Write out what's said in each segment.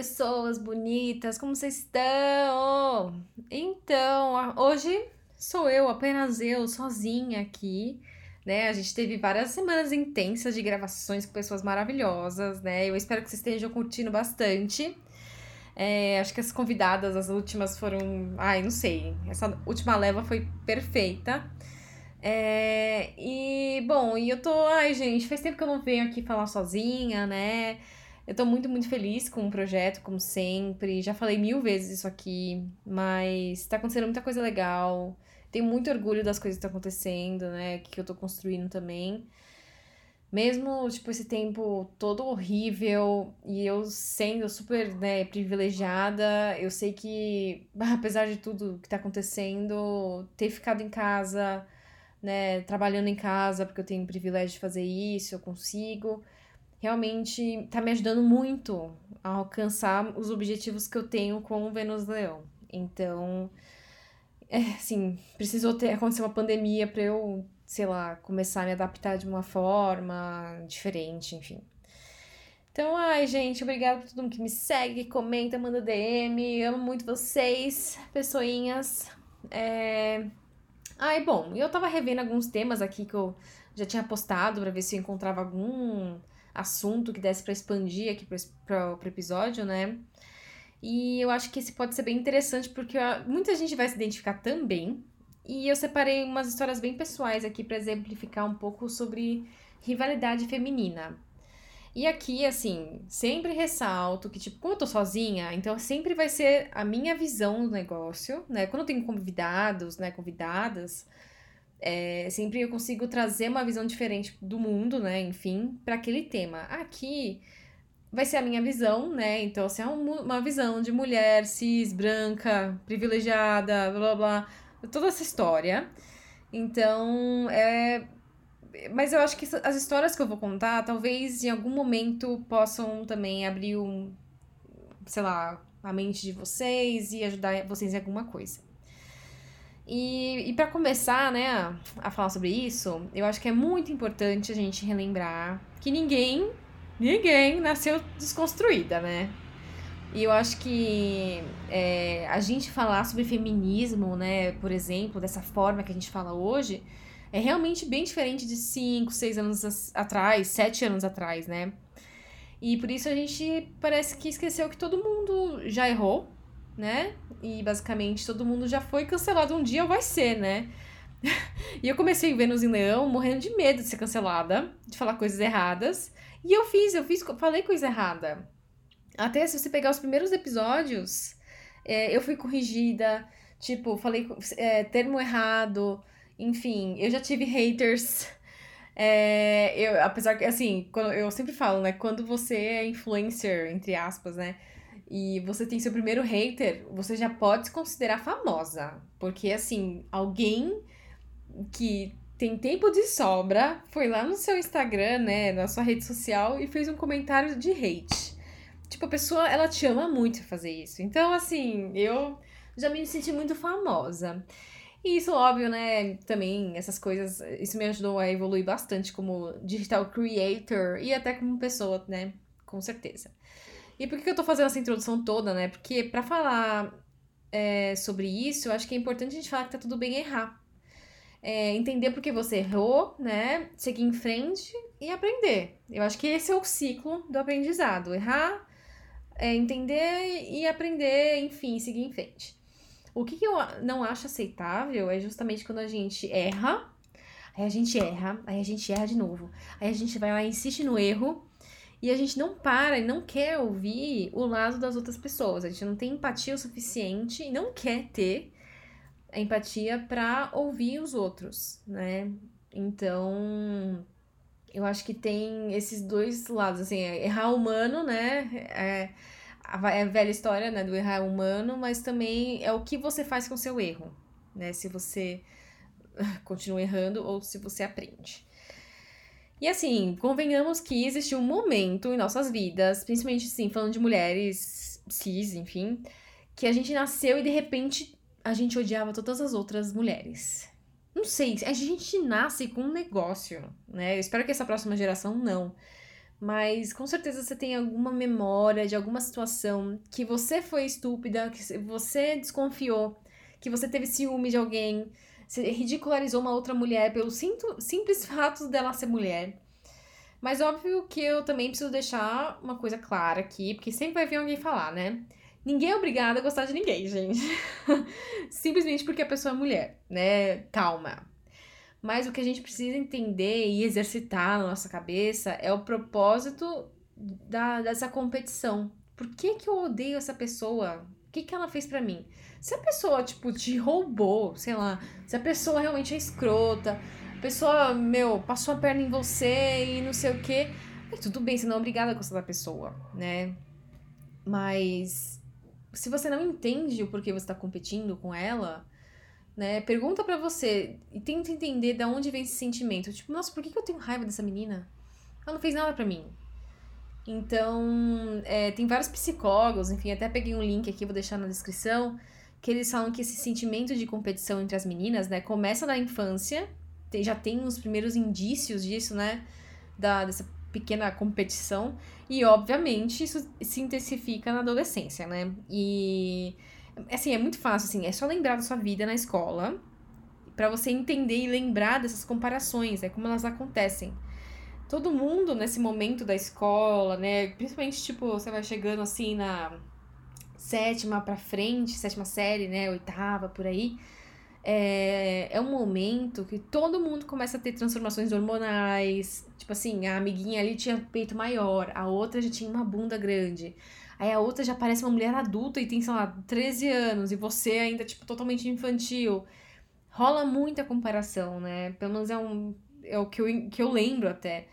pessoas bonitas, como vocês estão? Então, hoje sou eu, apenas eu, sozinha aqui, né? A gente teve várias semanas intensas de gravações com pessoas maravilhosas, né? Eu espero que vocês estejam curtindo bastante. É, acho que as convidadas, as últimas foram. Ai, não sei. Essa última leva foi perfeita. É, e, bom, e eu tô. Ai, gente, faz tempo que eu não venho aqui falar sozinha, né? Eu tô muito, muito feliz com o projeto, como sempre. Já falei mil vezes isso aqui, mas tá acontecendo muita coisa legal. Tenho muito orgulho das coisas que estão acontecendo, né? Que eu tô construindo também. Mesmo, tipo, esse tempo todo horrível e eu sendo super, né, privilegiada, eu sei que, apesar de tudo que tá acontecendo, ter ficado em casa, né, trabalhando em casa, porque eu tenho o privilégio de fazer isso, eu consigo realmente tá me ajudando muito a alcançar os objetivos que eu tenho com o Vênus Leão. Então, é, assim, precisou ter acontecer uma pandemia para eu, sei lá, começar a me adaptar de uma forma diferente, enfim. Então, ai, gente, obrigada por todo mundo que me segue, comenta, manda DM. Amo muito vocês, pessoinhas. É... Ai, bom, eu tava revendo alguns temas aqui que eu já tinha postado para ver se eu encontrava algum assunto que desse para expandir aqui para o episódio, né? E eu acho que esse pode ser bem interessante porque muita gente vai se identificar também. E eu separei umas histórias bem pessoais aqui para exemplificar um pouco sobre rivalidade feminina. E aqui, assim, sempre ressalto que, tipo, como eu tô sozinha, então sempre vai ser a minha visão do negócio, né? Quando eu tenho convidados, né, convidadas, é, sempre eu consigo trazer uma visão diferente do mundo, né? Enfim, para aquele tema. Aqui vai ser a minha visão, né? Então, assim, é uma visão de mulher cis, branca, privilegiada, blá blá, toda essa história. Então, é. Mas eu acho que as histórias que eu vou contar, talvez em algum momento possam também abrir um, sei lá, a mente de vocês e ajudar vocês em alguma coisa. E, e para começar, né, a, falar sobre isso, eu acho que é muito importante a gente relembrar que ninguém, ninguém nasceu desconstruída, né? E eu acho que é, a gente falar sobre feminismo, né, por exemplo, dessa forma que a gente fala hoje, é realmente bem diferente de 5, 6 anos atrás, 7 anos atrás, né? E por isso a gente parece que esqueceu que todo mundo já errou, né? E basicamente todo mundo já foi cancelado um dia vai ser, né? e eu comecei Vênus em Leão morrendo de medo de ser cancelada, de falar coisas erradas. E eu fiz, eu fiz, falei coisa errada. Até se você pegar os primeiros episódios, é, eu fui corrigida, tipo, falei é, termo errado, enfim, eu já tive haters. É, eu, apesar que, assim, quando, eu sempre falo, né? Quando você é influencer, entre aspas, né? E você tem seu primeiro hater, você já pode se considerar famosa. Porque, assim, alguém que tem tempo de sobra foi lá no seu Instagram, né, na sua rede social e fez um comentário de hate. Tipo, a pessoa, ela te ama muito fazer isso. Então, assim, eu já me senti muito famosa. E isso, óbvio, né, também, essas coisas, isso me ajudou a evoluir bastante como digital creator e até como pessoa, né, com certeza. E por que eu tô fazendo essa introdução toda, né? Porque para falar é, sobre isso, eu acho que é importante a gente falar que tá tudo bem errar. É, entender por que você errou, né? Seguir em frente e aprender. Eu acho que esse é o ciclo do aprendizado. Errar, é, entender e aprender, enfim, seguir em frente. O que, que eu não acho aceitável é justamente quando a gente erra, aí a gente erra, aí a gente erra de novo. Aí a gente vai lá e insiste no erro e a gente não para e não quer ouvir o lado das outras pessoas. A gente não tem empatia o suficiente e não quer ter a empatia para ouvir os outros, né? Então, eu acho que tem esses dois lados, assim, é errar humano, né? É a, é a velha história, né, do errar humano, mas também é o que você faz com seu erro, né? Se você continua errando ou se você aprende. E assim, convenhamos que existe um momento em nossas vidas, principalmente assim, falando de mulheres cis, enfim, que a gente nasceu e de repente a gente odiava todas as outras mulheres. Não sei, a gente nasce com um negócio, né? Eu espero que essa próxima geração não. mas com certeza você tem alguma memória de alguma situação que você foi estúpida, que você desconfiou, que você teve ciúme de alguém, ridicularizou uma outra mulher pelo simples fato dela ser mulher. Mas óbvio que eu também preciso deixar uma coisa clara aqui, porque sempre vai vir alguém falar, né? Ninguém é obrigado a gostar de ninguém, gente. Simplesmente porque a pessoa é mulher, né? Calma. Mas o que a gente precisa entender e exercitar na nossa cabeça é o propósito da, dessa competição. Por que, que eu odeio essa pessoa? O que, que ela fez para mim? Se a pessoa, tipo, te roubou, sei lá, se a pessoa realmente é escrota, a pessoa, meu, passou a perna em você e não sei o quê, tudo bem, você não é obrigada a gostar da pessoa, né? Mas se você não entende o porquê você tá competindo com ela, né? Pergunta para você e tenta entender de onde vem esse sentimento. Tipo, nossa, por que, que eu tenho raiva dessa menina? Ela não fez nada para mim. Então, é, tem vários psicólogos, enfim, até peguei um link aqui, vou deixar na descrição, que eles falam que esse sentimento de competição entre as meninas, né, começa na infância, tem, já tem os primeiros indícios disso, né, da, dessa pequena competição, e obviamente isso se intensifica na adolescência, né, e assim, é muito fácil, assim, é só lembrar da sua vida na escola para você entender e lembrar dessas comparações, é né, como elas acontecem. Todo mundo nesse momento da escola, né, principalmente tipo, você vai chegando assim na sétima para frente, sétima série, né, oitava por aí, é, é um momento que todo mundo começa a ter transformações hormonais. Tipo assim, a amiguinha ali tinha peito maior, a outra já tinha uma bunda grande. Aí a outra já parece uma mulher adulta e tem, sei lá, 13 anos, e você ainda, tipo, totalmente infantil. Rola muita comparação, né? Pelo menos é, um, é o que eu, que eu lembro até.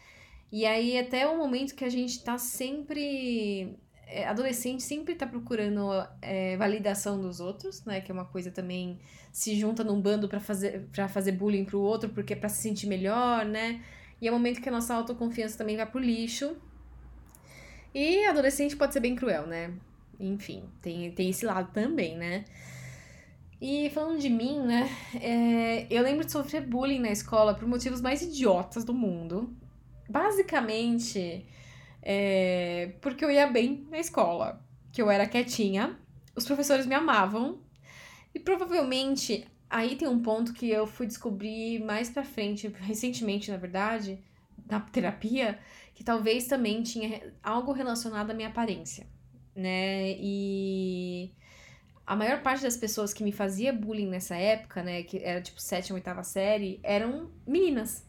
E aí, até o momento que a gente tá sempre. É, adolescente sempre tá procurando é, validação dos outros, né? Que é uma coisa também. Se junta num bando para fazer, pra fazer bullying pro outro, porque é pra se sentir melhor, né? E é o momento que a nossa autoconfiança também vai pro lixo. E adolescente pode ser bem cruel, né? Enfim, tem, tem esse lado também, né? E falando de mim, né? É, eu lembro de sofrer bullying na escola por motivos mais idiotas do mundo. Basicamente, é, porque eu ia bem na escola, que eu era quietinha, os professores me amavam, e provavelmente aí tem um ponto que eu fui descobrir mais pra frente, recentemente, na verdade, na terapia, que talvez também tinha algo relacionado à minha aparência, né? E a maior parte das pessoas que me fazia bullying nessa época, né, que era tipo sétima, oitava série, eram meninas.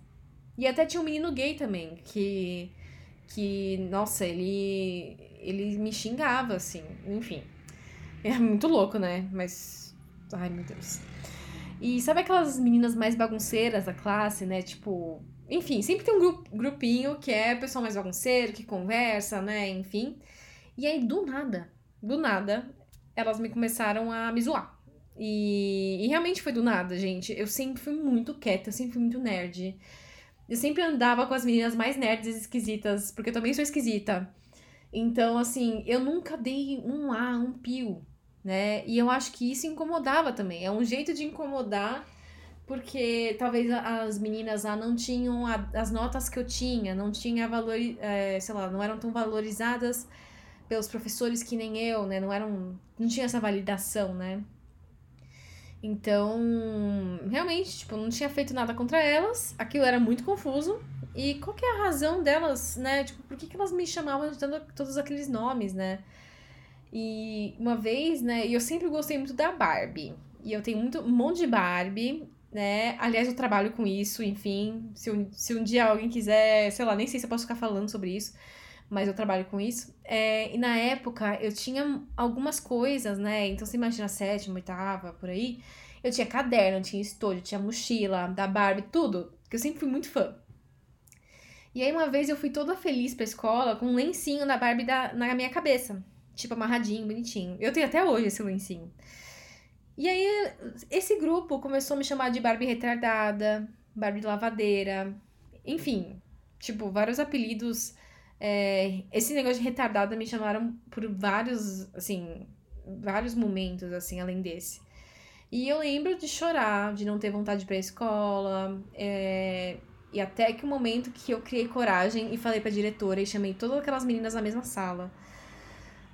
E até tinha um menino gay também, que que, nossa, ele ele me xingava assim, enfim. É muito louco, né? Mas ai, meu Deus. E sabe aquelas meninas mais bagunceiras da classe, né? Tipo, enfim, sempre tem um grupinho que é pessoal mais bagunceiro, que conversa, né? Enfim. E aí, do nada, do nada, elas me começaram a me zoar. E, e realmente foi do nada, gente. Eu sempre fui muito quieta, eu sempre fui muito nerd. Eu sempre andava com as meninas mais nerds e esquisitas, porque eu também sou esquisita. Então, assim, eu nunca dei um A, um pio, né? E eu acho que isso incomodava também. É um jeito de incomodar porque talvez as meninas lá não tinham a, as notas que eu tinha, não tinha valor, é, sei lá, não eram tão valorizadas pelos professores que nem eu, né? Não eram, não tinha essa validação, né? Então, realmente, tipo, não tinha feito nada contra elas, aquilo era muito confuso. E qual que é a razão delas, né? Tipo, por que, que elas me chamavam de todos aqueles nomes, né? E uma vez, né, e eu sempre gostei muito da Barbie. E eu tenho muito, um monte de Barbie né? Aliás, eu trabalho com isso, enfim. Se um, se um dia alguém quiser, sei lá, nem sei se eu posso ficar falando sobre isso, mas eu trabalho com isso. É, e na época eu tinha algumas coisas, né? Então você imagina sétima, oitava, por aí. Eu tinha caderno, tinha estojo, tinha mochila, da Barbie, tudo. Que eu sempre fui muito fã. E aí uma vez eu fui toda feliz pra escola com um lencinho da Barbie da, na minha cabeça. Tipo, amarradinho, bonitinho. Eu tenho até hoje esse lencinho. E aí, esse grupo começou a me chamar de Barbie retardada, Barbie lavadeira, enfim, tipo, vários apelidos. É, esse negócio de retardada me chamaram por vários, assim, vários momentos, assim, além desse. E eu lembro de chorar, de não ter vontade de ir pra escola. É, E até que o momento que eu criei coragem e falei pra diretora e chamei todas aquelas meninas na mesma sala.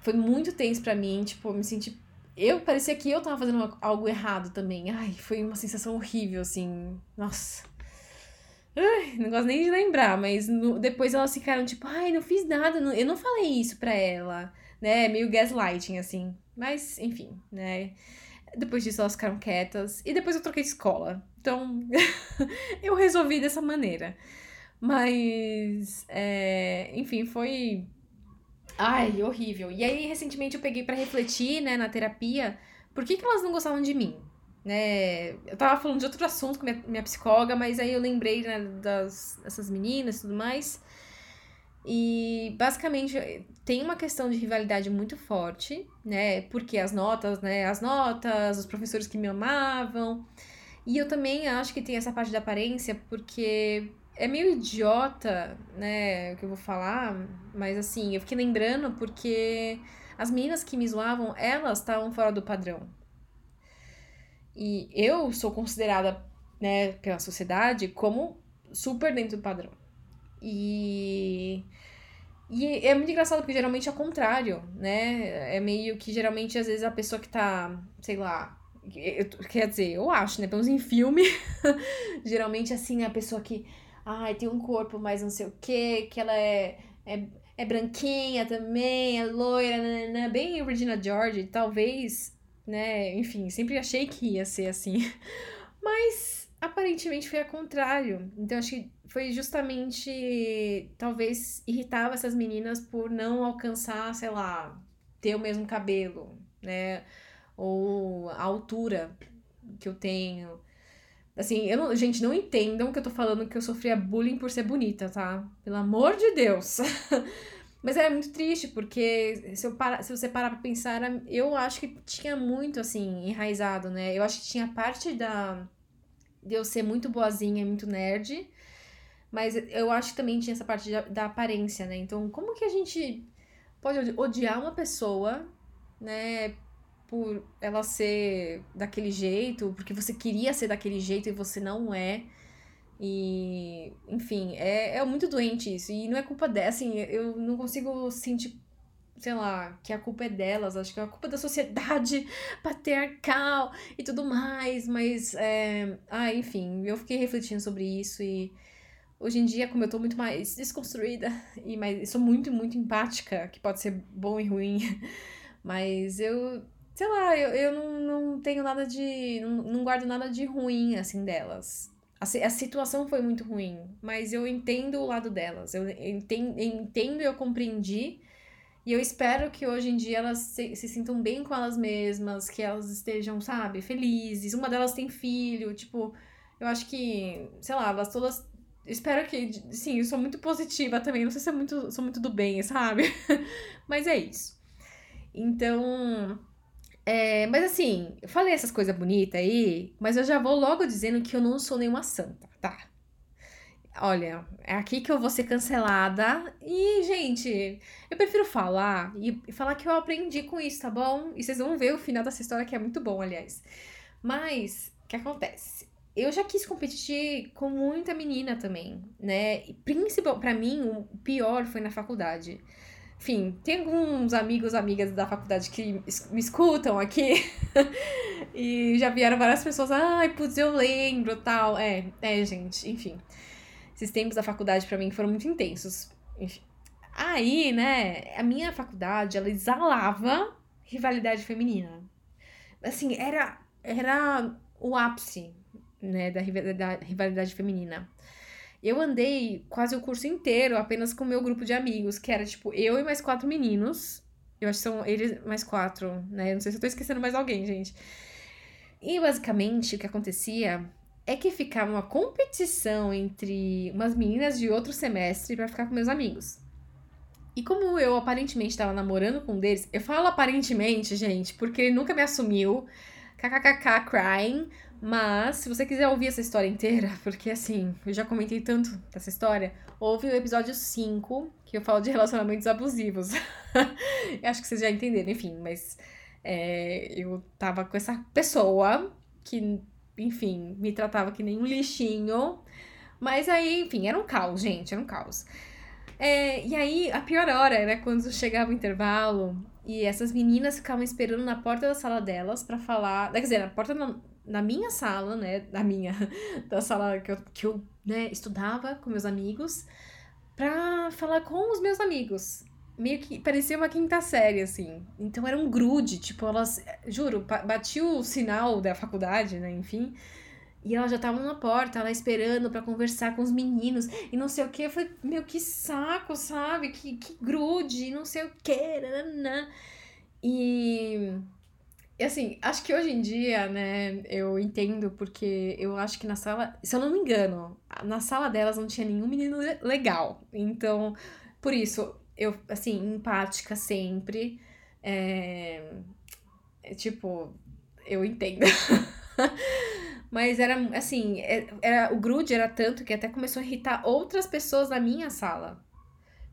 Foi muito tenso para mim, tipo, me senti. Eu parecia que eu tava fazendo algo errado também. Ai, foi uma sensação horrível, assim. Nossa. Ai, não gosto nem de lembrar, mas no, depois elas ficaram tipo, ai, não fiz nada, não, eu não falei isso pra ela, né? Meio gaslighting, assim. Mas, enfim, né? Depois disso elas ficaram quietas. E depois eu troquei de escola. Então, eu resolvi dessa maneira. Mas, é, enfim, foi. Ai, horrível. E aí, recentemente, eu peguei para refletir, né, na terapia, por que, que elas não gostavam de mim? Né? Eu tava falando de outro assunto com minha, minha psicóloga, mas aí eu lembrei, né, das, dessas meninas e tudo mais. E basicamente tem uma questão de rivalidade muito forte, né? Porque as notas, né? As notas, os professores que me amavam. E eu também acho que tem essa parte da aparência, porque é meio idiota, né, o que eu vou falar, mas assim, eu fiquei lembrando porque as meninas que me zoavam, elas estavam fora do padrão. E eu sou considerada, né, pela sociedade como super dentro do padrão. E e é muito engraçado porque geralmente é o contrário, né? É meio que geralmente às vezes a pessoa que tá, sei lá, quer dizer, eu acho, né? Pelo menos em filme, geralmente assim, a pessoa que, ai, tem um corpo mais não sei o quê, que ela é, é, é branquinha também, é loira, né, bem Regina George, talvez, né? Enfim, sempre achei que ia ser assim. Mas aparentemente foi ao contrário. Então acho que foi justamente talvez irritava essas meninas por não alcançar, sei lá, ter o mesmo cabelo, né? ou a altura que eu tenho. Assim, eu não, gente, não entendam que eu tô falando que eu sofria bullying por ser bonita, tá? Pelo amor de Deus. Mas era muito triste, porque se, eu para, se você parar pra pensar, eu acho que tinha muito, assim, enraizado, né? Eu acho que tinha parte da. de eu ser muito boazinha, muito nerd. Mas eu acho que também tinha essa parte da, da aparência, né? Então, como que a gente pode odiar uma pessoa, né? por ela ser daquele jeito, porque você queria ser daquele jeito e você não é. E, enfim, é, é muito doente isso. E não é culpa dela, assim, eu não consigo sentir, sei lá, que a culpa é delas. Acho que é a culpa da sociedade patriarcal e tudo mais. Mas, é... ah, enfim, eu fiquei refletindo sobre isso e. Hoje em dia, como eu tô muito mais desconstruída e mais, sou muito, muito empática, que pode ser bom e ruim, mas eu sei lá, eu, eu não, não tenho nada de. Não, não guardo nada de ruim, assim, delas. A, situação foi muito ruim, mas eu entendo o lado delas. Eu entendo, entendo eu compreendi. E eu espero que hoje em dia elas se, se sintam bem com elas mesmas, que elas estejam, sabe, felizes. Uma delas tem filho, tipo, eu acho que, sei lá, elas todas espero que, sim, eu sou muito positiva também, não sei se é muito, sou muito do bem, sabe? Mas é isso. Então, é, mas assim, eu falei essas coisas bonitas aí, mas eu já vou logo dizendo que eu não sou nenhuma santa, tá? Olha, é aqui que eu vou ser cancelada. E, gente, eu prefiro falar e falar que eu aprendi com isso, tá bom? E vocês vão ver o final dessa história que é muito bom, aliás. Mas, o que acontece? Eu já quis competir com muita menina também, né? E principal, para mim, o pior foi na faculdade. Enfim, tem alguns amigos, amigas da faculdade que me escutam aqui. e já vieram várias pessoas, ai, putz, eu lembro, tal. É, é, gente, enfim. Esses tempos da faculdade para mim foram muito intensos. Enfim. Aí, né, a minha faculdade, ela exalava rivalidade feminina. Assim, era, era o ápice, né, da rivalidade feminina. Eu andei quase o curso inteiro apenas com o meu grupo de amigos, que era tipo eu e mais quatro meninos. Eu acho que são eles mais quatro, né? não sei se eu tô esquecendo mais alguém, gente. E basicamente o que acontecia é que ficava uma competição entre umas meninas de outro semestre para ficar com meus amigos. E como eu aparentemente estava namorando com um deles, eu falo aparentemente, gente, porque ele nunca me assumiu. KKKK crying. Mas, se você quiser ouvir essa história inteira, porque assim, eu já comentei tanto dessa história, ouve o episódio 5, que eu falo de relacionamentos abusivos. acho que vocês já entenderam, enfim, mas é, eu tava com essa pessoa que, enfim, me tratava que nem um lixinho. Mas aí, enfim, era um caos, gente, era um caos. É, e aí, a pior hora era quando chegava o intervalo e essas meninas ficavam esperando na porta da sala delas para falar. Quer dizer, na porta na minha sala, né? Da minha. Da sala que eu, que eu né, estudava com meus amigos, pra falar com os meus amigos. Meio que parecia uma quinta série, assim. Então era um grude, tipo, elas. Juro, batiu o sinal da faculdade, né? Enfim. E elas já estavam na porta, lá esperando para conversar com os meninos e não sei o que. Eu falei, meu, que saco, sabe? Que, que grude, não sei o que. Nananã. E assim, acho que hoje em dia, né, eu entendo porque eu acho que na sala, se eu não me engano, na sala delas não tinha nenhum menino legal. Então, por isso, eu, assim, empática sempre. É, é tipo, eu entendo. Mas era assim, é, era, o grude era tanto que até começou a irritar outras pessoas da minha sala.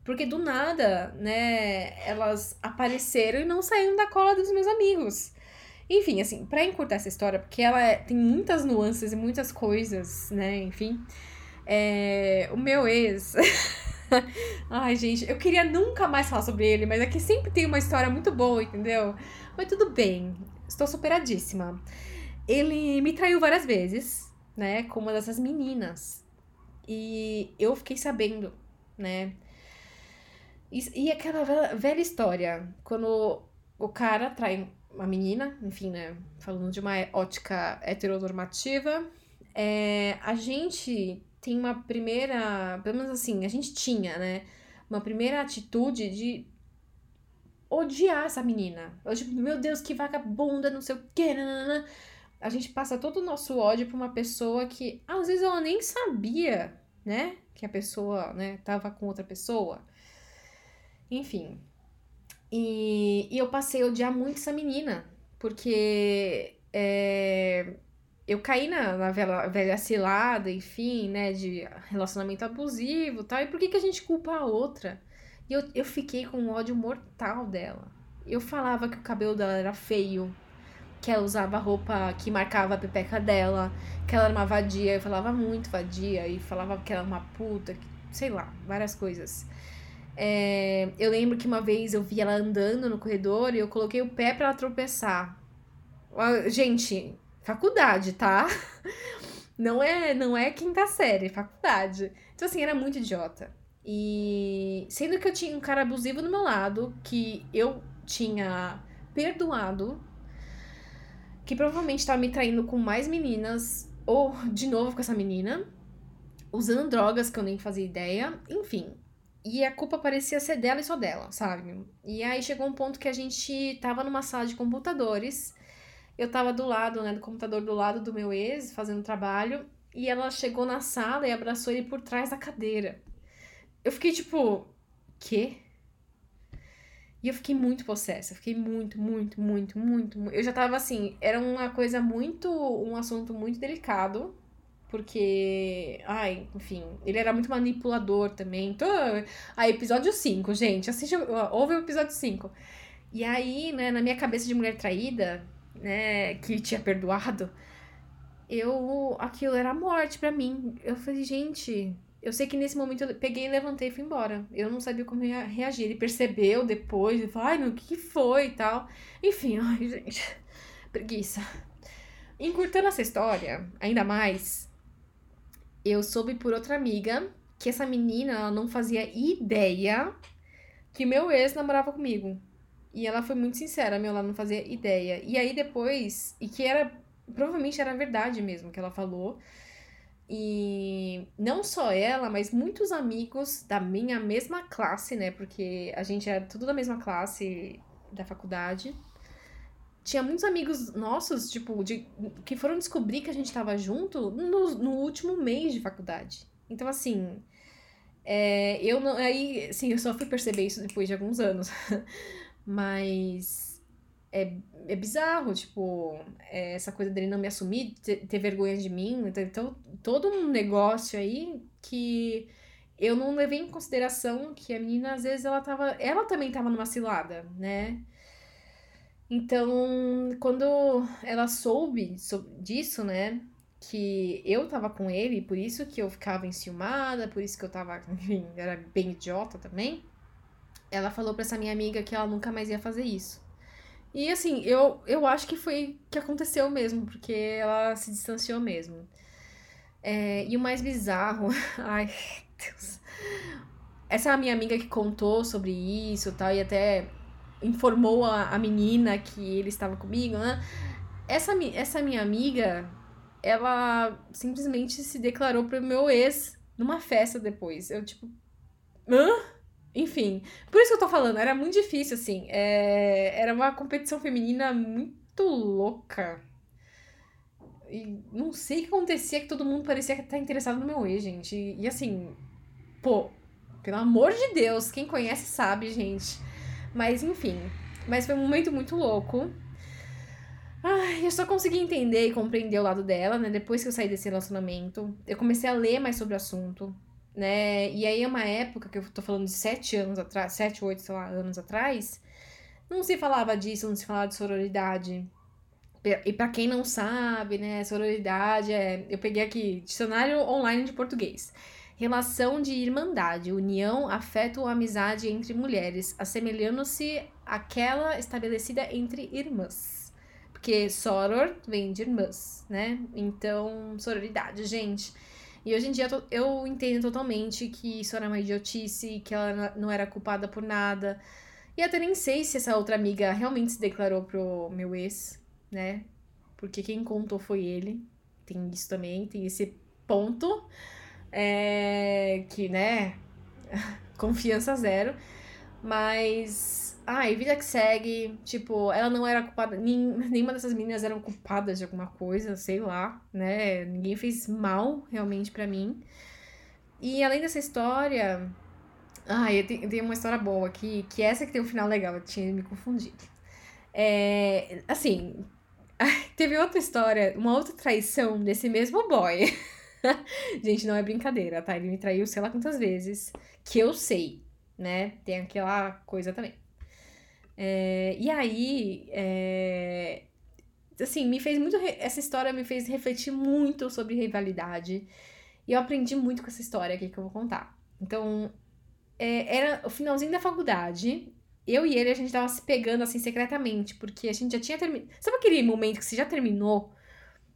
Porque do nada, né, elas apareceram e não saíram da cola dos meus amigos. Enfim, assim, para encurtar essa história, porque ela é, tem muitas nuances e muitas coisas, né, enfim. É, o meu ex. Ai, gente, eu queria nunca mais falar sobre ele, mas aqui sempre tem uma história muito boa, entendeu? Mas tudo bem, estou superadíssima. Ele me traiu várias vezes, né, com uma dessas meninas. E eu fiquei sabendo, né? E, e aquela velha, velha história, quando o cara trai uma menina, enfim, né? Falando de uma ótica heteronormativa, é, a gente tem uma primeira, pelo menos assim, a gente tinha, né? Uma primeira atitude de odiar essa menina. Eu, tipo, meu Deus, que vagabunda, não sei o quê, nanana. A gente passa todo o nosso ódio pra uma pessoa que, às vezes, ela nem sabia, né? Que a pessoa, né, tava com outra pessoa. Enfim, e, e eu passei a odiar muito essa menina, porque é, eu caí na, na velha, velha cilada, enfim, né, de relacionamento abusivo e tal. E por que, que a gente culpa a outra? E eu, eu fiquei com um ódio mortal dela. Eu falava que o cabelo dela era feio, que ela usava roupa que marcava a pepeca dela, que ela era uma vadia. Eu falava muito vadia e falava que ela era uma puta, sei lá, várias coisas. É, eu lembro que uma vez eu vi ela andando no corredor e eu coloquei o pé para ela tropeçar. Gente, faculdade, tá? Não é, não é quinta série, faculdade. Então, assim, era muito idiota. E sendo que eu tinha um cara abusivo do meu lado, que eu tinha perdoado, que provavelmente estava me traindo com mais meninas, ou de novo com essa menina, usando drogas que eu nem fazia ideia, enfim. E a culpa parecia ser dela e só dela, sabe? E aí chegou um ponto que a gente tava numa sala de computadores. Eu tava do lado, né, do computador do lado do meu ex, fazendo trabalho. E ela chegou na sala e abraçou ele por trás da cadeira. Eu fiquei tipo, quê? E eu fiquei muito possessa. Fiquei muito, muito, muito, muito. Eu já tava assim, era uma coisa muito. um assunto muito delicado porque, ai, enfim, ele era muito manipulador também. Então, aí, episódio 5, gente, assiste, ouve o episódio 5. E aí, né, na minha cabeça de mulher traída, né, que tinha perdoado, eu, aquilo era morte para mim. Eu falei, gente, eu sei que nesse momento eu peguei, levantei e fui embora. Eu não sabia como reagir. Ele percebeu depois, ele falou, ai, meu, o que foi e tal. Enfim, ai, gente, preguiça. Encurtando essa história, ainda mais, eu soube por outra amiga que essa menina ela não fazia ideia que meu ex namorava comigo. E ela foi muito sincera, meu, ela não fazia ideia. E aí depois, e que era, provavelmente era verdade mesmo que ela falou. E não só ela, mas muitos amigos da minha mesma classe, né? Porque a gente era tudo da mesma classe da faculdade tinha muitos amigos nossos, tipo, de, que foram descobrir que a gente tava junto no, no último mês de faculdade. Então, assim, é, eu não. Aí, assim, eu só fui perceber isso depois de alguns anos. Mas é, é bizarro, tipo, é, essa coisa dele não me assumir, ter, ter vergonha de mim. Então, então, todo um negócio aí que eu não levei em consideração que a menina, às vezes, ela tava. Ela também tava numa cilada, né? Então, quando ela soube disso, né? que eu tava com ele, por isso que eu ficava enciumada, por isso que eu tava, enfim, era bem idiota também. Ela falou pra essa minha amiga que ela nunca mais ia fazer isso. E assim, eu, eu acho que foi que aconteceu mesmo, porque ela se distanciou mesmo. É, e o mais bizarro, ai, Deus. Essa minha amiga que contou sobre isso e tal, e até informou a, a menina que ele estava comigo, né? Essa, essa minha amiga, ela simplesmente se declarou pro meu ex numa festa depois. Eu, tipo. Hã? Enfim, por isso que eu tô falando, era muito difícil, assim. É... Era uma competição feminina muito louca. E não sei o que acontecia, que todo mundo parecia estar interessado no meu ex, gente. E, e assim, pô, pelo amor de Deus, quem conhece sabe, gente. Mas enfim, mas foi um momento muito louco. Ai, eu só consegui entender e compreender o lado dela, né? Depois que eu saí desse relacionamento, eu comecei a ler mais sobre o assunto, né? E aí é uma época que eu tô falando de sete anos atrás, sete, oito, sei lá, anos atrás, não se falava disso, não se falava de sororidade. E para quem não sabe, né, sororidade é. Eu peguei aqui dicionário online de português. Relação de irmandade, união, afeto ou amizade entre mulheres, assemelhando-se àquela estabelecida entre irmãs. Porque soror vem de irmãs, né? Então, sororidade, gente. E hoje em dia eu entendo totalmente que isso era uma idiotice, que ela não era culpada por nada. E até nem sei se essa outra amiga realmente se declarou pro meu ex, né? Porque quem contou foi ele. Tem isso também, tem esse ponto. É, que, né? Confiança zero. Mas. Ai, vida que segue. Tipo, ela não era culpada. Nenhuma dessas meninas eram culpadas de alguma coisa, sei lá, né? Ninguém fez mal realmente para mim. E além dessa história. Ai, eu tenho, eu tenho uma história boa aqui, que essa que tem um final legal, eu tinha me confundido. É, assim, teve outra história, uma outra traição desse mesmo boy. Gente, não é brincadeira, tá? Ele me traiu sei lá quantas vezes, que eu sei, né? Tem aquela coisa também. É, e aí, é, assim, me fez muito. Essa história me fez refletir muito sobre rivalidade. E eu aprendi muito com essa história aqui que eu vou contar. Então, é, era o finalzinho da faculdade eu e ele, a gente tava se pegando assim secretamente, porque a gente já tinha terminado. Sabe aquele momento que você já terminou,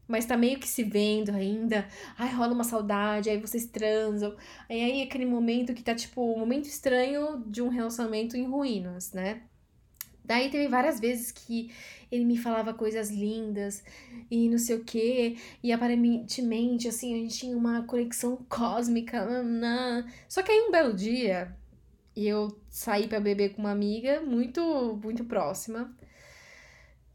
mas tá meio que se vendo ainda? Ai, rola uma saudade, aí vocês transam. Aí, aí aquele momento que tá tipo, um momento estranho de um relacionamento em ruínas, né? Daí teve várias vezes que ele me falava coisas lindas e não sei o quê, e aparentemente, assim, a gente tinha uma conexão cósmica. Só que aí um belo dia, eu saí para beber com uma amiga muito, muito próxima.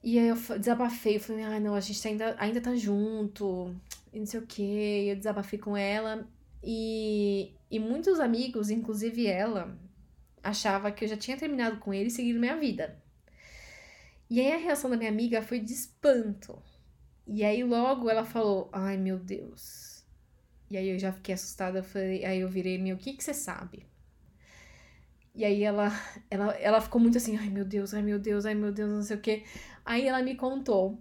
E aí eu desabafei, eu falei, ah, não, a gente ainda, ainda tá junto, e não sei o quê. Eu desabafei com ela. E, e muitos amigos, inclusive ela, achava que eu já tinha terminado com ele e seguido minha vida. E aí a reação da minha amiga foi de espanto. E aí logo ela falou, ai meu Deus. E aí eu já fiquei assustada, falei, aí eu virei, meu, o que que você sabe? E aí ela, ela, ela ficou muito assim, ai meu Deus, ai meu Deus, ai meu Deus, não sei o quê. Aí ela me contou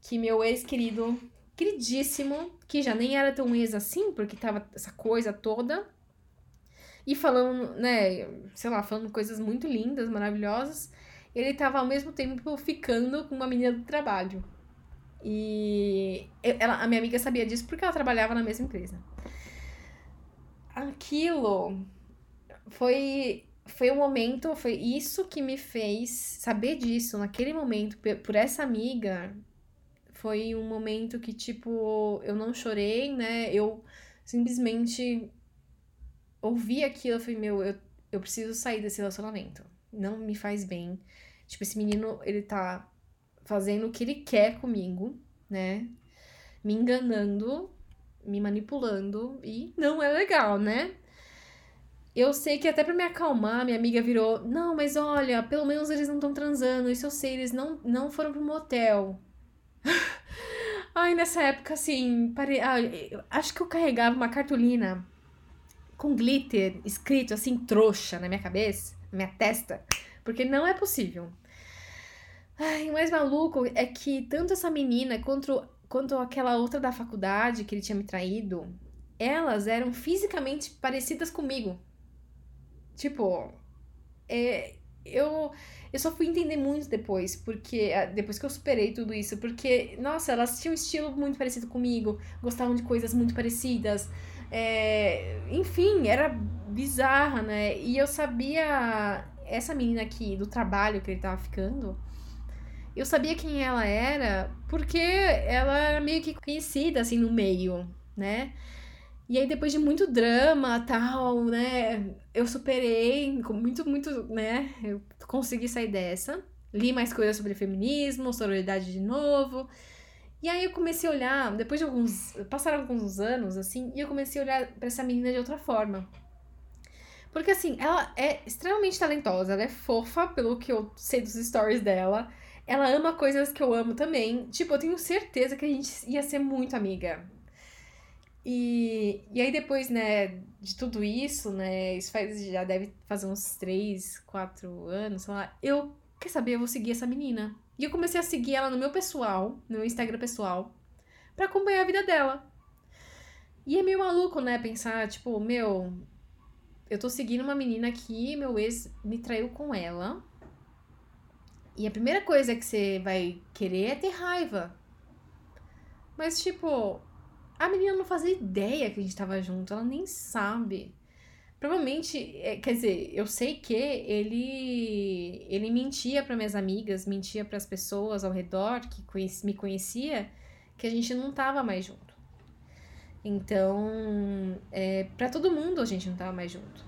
que meu ex-querido, queridíssimo, que já nem era tão ex assim, porque tava essa coisa toda, e falando, né, sei lá, falando coisas muito lindas, maravilhosas, ele tava ao mesmo tempo ficando com uma menina do trabalho. E ela, a minha amiga sabia disso porque ela trabalhava na mesma empresa. Aquilo foi foi um momento, foi isso que me fez saber disso naquele momento, por essa amiga. Foi um momento que, tipo, eu não chorei, né? Eu simplesmente ouvi aquilo. Eu falei, meu, eu, eu preciso sair desse relacionamento. Não me faz bem. Tipo, esse menino, ele tá fazendo o que ele quer comigo, né? Me enganando, me manipulando. E não é legal, né? Eu sei que até para me acalmar, minha amiga virou: Não, mas olha, pelo menos eles não estão transando. Isso eu sei, eles não, não foram pro motel. Ai, nessa época, assim, pare... Ah, acho que eu carregava uma cartolina com glitter escrito assim, trouxa na minha cabeça, na minha testa, porque não é possível. Ai, o mais maluco é que tanto essa menina quanto, quanto aquela outra da faculdade que ele tinha me traído, elas eram fisicamente parecidas comigo. Tipo, é, eu, eu só fui entender muito depois, porque ah, depois que eu superei tudo isso, porque, nossa, elas tinham um estilo muito parecido comigo, gostavam de coisas muito parecidas. É, enfim, era bizarra, né? E eu sabia, essa menina aqui do trabalho que ele tava ficando, eu sabia quem ela era porque ela era meio que conhecida, assim, no meio, né? E aí, depois de muito drama, tal, né? Eu superei, com muito, muito, né? Eu consegui sair dessa. Li mais coisas sobre feminismo, sororidade de novo. E aí eu comecei a olhar, depois de alguns. Passaram alguns anos, assim, e eu comecei a olhar para essa menina de outra forma. Porque, assim, ela é extremamente talentosa, ela é fofa, pelo que eu sei dos stories dela. Ela ama coisas que eu amo também. Tipo, eu tenho certeza que a gente ia ser muito amiga. E, e aí depois, né, de tudo isso, né, isso faz, já deve fazer uns 3, 4 anos, sei lá, eu, quer saber, eu vou seguir essa menina. E eu comecei a seguir ela no meu pessoal, no meu Instagram pessoal, para acompanhar a vida dela. E é meio maluco, né, pensar, tipo, meu, eu tô seguindo uma menina aqui, meu ex me traiu com ela. E a primeira coisa que você vai querer é ter raiva. Mas, tipo, a menina não fazia ideia que a gente tava junto, ela nem sabe. Provavelmente, é, quer dizer, eu sei que ele ele mentia para minhas amigas, mentia para as pessoas ao redor que conheci, me conhecia, que a gente não tava mais junto. Então, é, para todo mundo a gente não tava mais junto.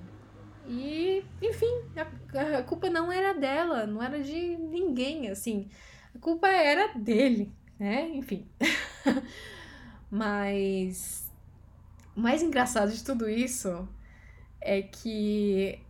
E, enfim, a, a culpa não era dela, não era de ninguém, assim. A culpa era dele, né? Enfim. Mas o mais engraçado de tudo isso é que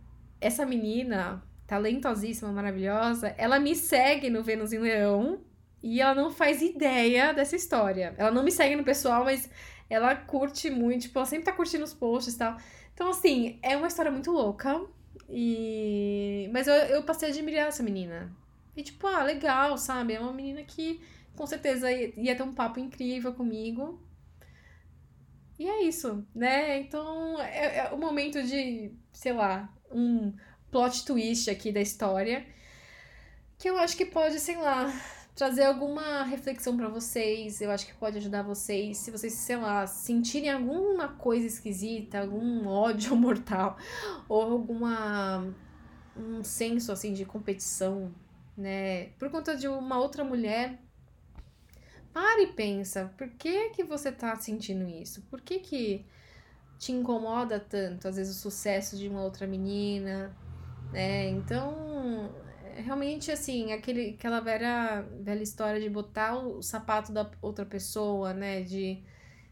essa menina, talentosíssima, maravilhosa, ela me segue no Vênus em Leão e ela não faz ideia dessa história. Ela não me segue no pessoal, mas ela curte muito, tipo, ela sempre tá curtindo os posts e tal. Então, assim, é uma história muito louca. E... Mas eu, eu passei a admirar essa menina. E, tipo, ah, legal, sabe? É uma menina que com certeza ia ter um papo incrível comigo. E é isso, né? Então é, é o momento de, sei lá, um plot twist aqui da história que eu acho que pode, sei lá, trazer alguma reflexão para vocês. Eu acho que pode ajudar vocês, se vocês, sei lá, sentirem alguma coisa esquisita, algum ódio mortal ou alguma um senso assim de competição, né, por conta de uma outra mulher para e pensa, por que que você tá sentindo isso? Por que que te incomoda tanto, às vezes, o sucesso de uma outra menina, né? Então, é realmente, assim, aquele, aquela velha, velha história de botar o sapato da outra pessoa, né? De,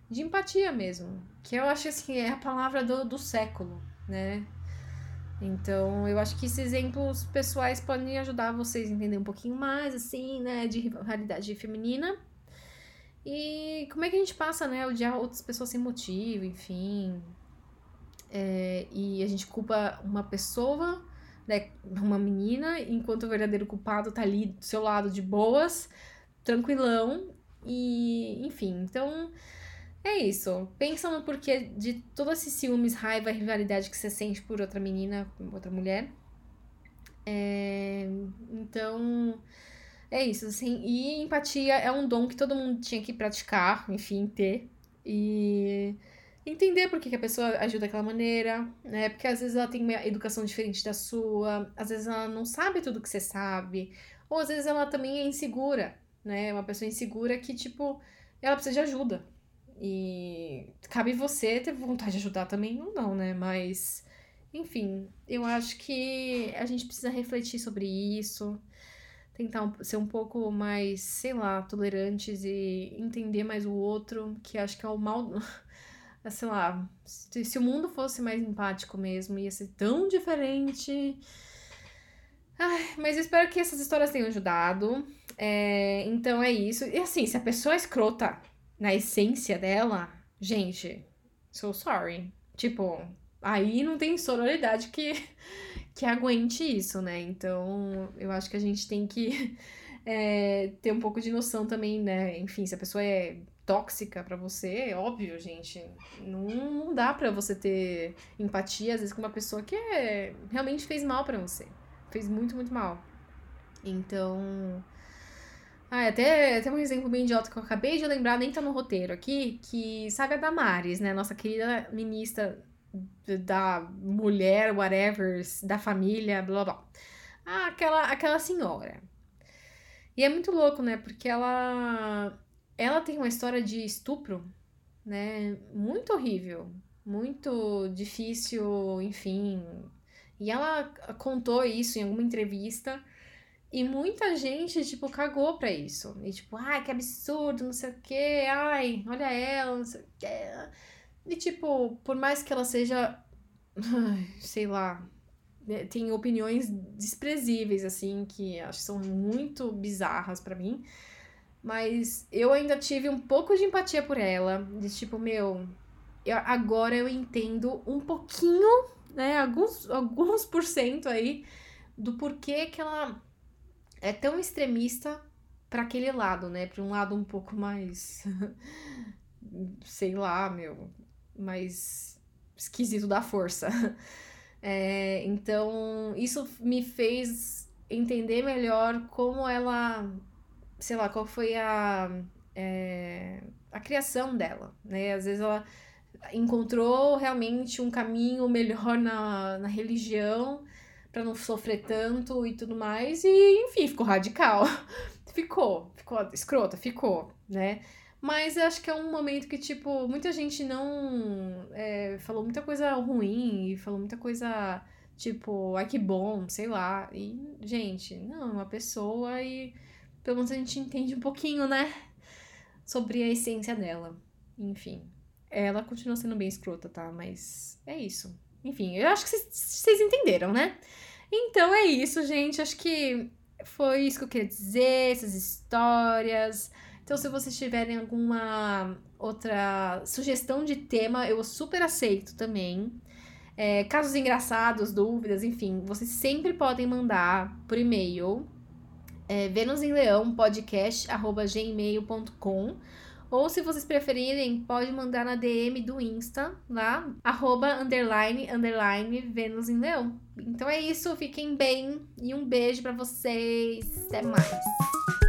de empatia mesmo. Que eu acho, assim, é a palavra do, do século, né? Então, eu acho que esses exemplos pessoais podem ajudar vocês a entender um pouquinho mais, assim, né? De rivalidade feminina e como é que a gente passa, né, odiar outras pessoas sem motivo, enfim. É, e a gente culpa uma pessoa, né, uma menina, enquanto o verdadeiro culpado tá ali do seu lado de boas, tranquilão. E, enfim, então é isso. Pensa no porquê de todos esses ciúmes, raiva, rivalidade que você sente por outra menina, outra mulher. É, então é isso, assim. E empatia é um dom que todo mundo tinha que praticar, enfim, ter. E entender por que, que a pessoa ajuda daquela maneira, né? Porque às vezes ela tem uma educação diferente da sua, às vezes ela não sabe tudo que você sabe, ou às vezes ela também é insegura, né? Uma pessoa insegura que, tipo, ela precisa de ajuda. E cabe você ter vontade de ajudar também ou não, né? Mas, enfim, eu acho que a gente precisa refletir sobre isso tentar ser um pouco mais, sei lá, tolerantes e entender mais o outro, que acho que é o mal. sei lá, se, o mundo fosse mais empático mesmo, ia ser tão diferente. Ai, mas espero que essas histórias tenham ajudado. É, então é isso. E assim, se a pessoa é escrota na essência dela, gente, so sorry. Tipo, aí não tem sororidade que que aguente isso, né? Então, eu acho que a gente tem que é, ter um pouco de noção também, né? Enfim, se a pessoa é tóxica para você, é óbvio, gente. Não, não dá para você ter empatia, às vezes, com uma pessoa que é, realmente fez mal para você. Fez muito, muito mal. Então. Ah, até, até um exemplo bem idiota que eu acabei de lembrar, nem tá no roteiro aqui, que sabe a Damares, né? Nossa querida ministra da mulher, whatever, da família, blá blá. Ah, aquela, aquela senhora. E é muito louco, né? Porque ela ela tem uma história de estupro, né? Muito horrível, muito difícil, enfim. E ela contou isso em alguma entrevista. E muita gente, tipo, cagou pra isso. E tipo, ai, que absurdo, não sei o quê, ai, olha ela, não sei o quê. E tipo, por mais que ela seja, sei lá, né, tem opiniões desprezíveis, assim, que acho que são muito bizarras para mim. Mas eu ainda tive um pouco de empatia por ela. De tipo, meu, eu, agora eu entendo um pouquinho, né? Alguns, alguns por cento aí do porquê que ela é tão extremista para aquele lado, né? Para um lado um pouco mais. sei lá, meu. Mais esquisito da força. É, então, isso me fez entender melhor como ela sei lá, qual foi a, é, a criação dela, né? Às vezes ela encontrou realmente um caminho melhor na, na religião para não sofrer tanto e tudo mais, e enfim, ficou radical. ficou, ficou escrota, ficou, né? Mas eu acho que é um momento que, tipo, muita gente não é, falou muita coisa ruim e falou muita coisa, tipo, ai que bom, sei lá. E, gente, não, é uma pessoa e pelo menos a gente entende um pouquinho, né? Sobre a essência dela. Enfim. Ela continua sendo bem escrota, tá? Mas é isso. Enfim, eu acho que vocês entenderam, né? Então é isso, gente. Acho que foi isso que eu queria dizer, essas histórias. Então, se vocês tiverem alguma outra sugestão de tema, eu super aceito também. É, casos engraçados, dúvidas, enfim, vocês sempre podem mandar por e-mail é, Vênus em Leão podcast arroba gmail.com ou se vocês preferirem, pode mandar na DM do Insta, lá, arroba, underline, underline, Vênus em Leão. Então é isso, fiquem bem e um beijo para vocês. Até mais.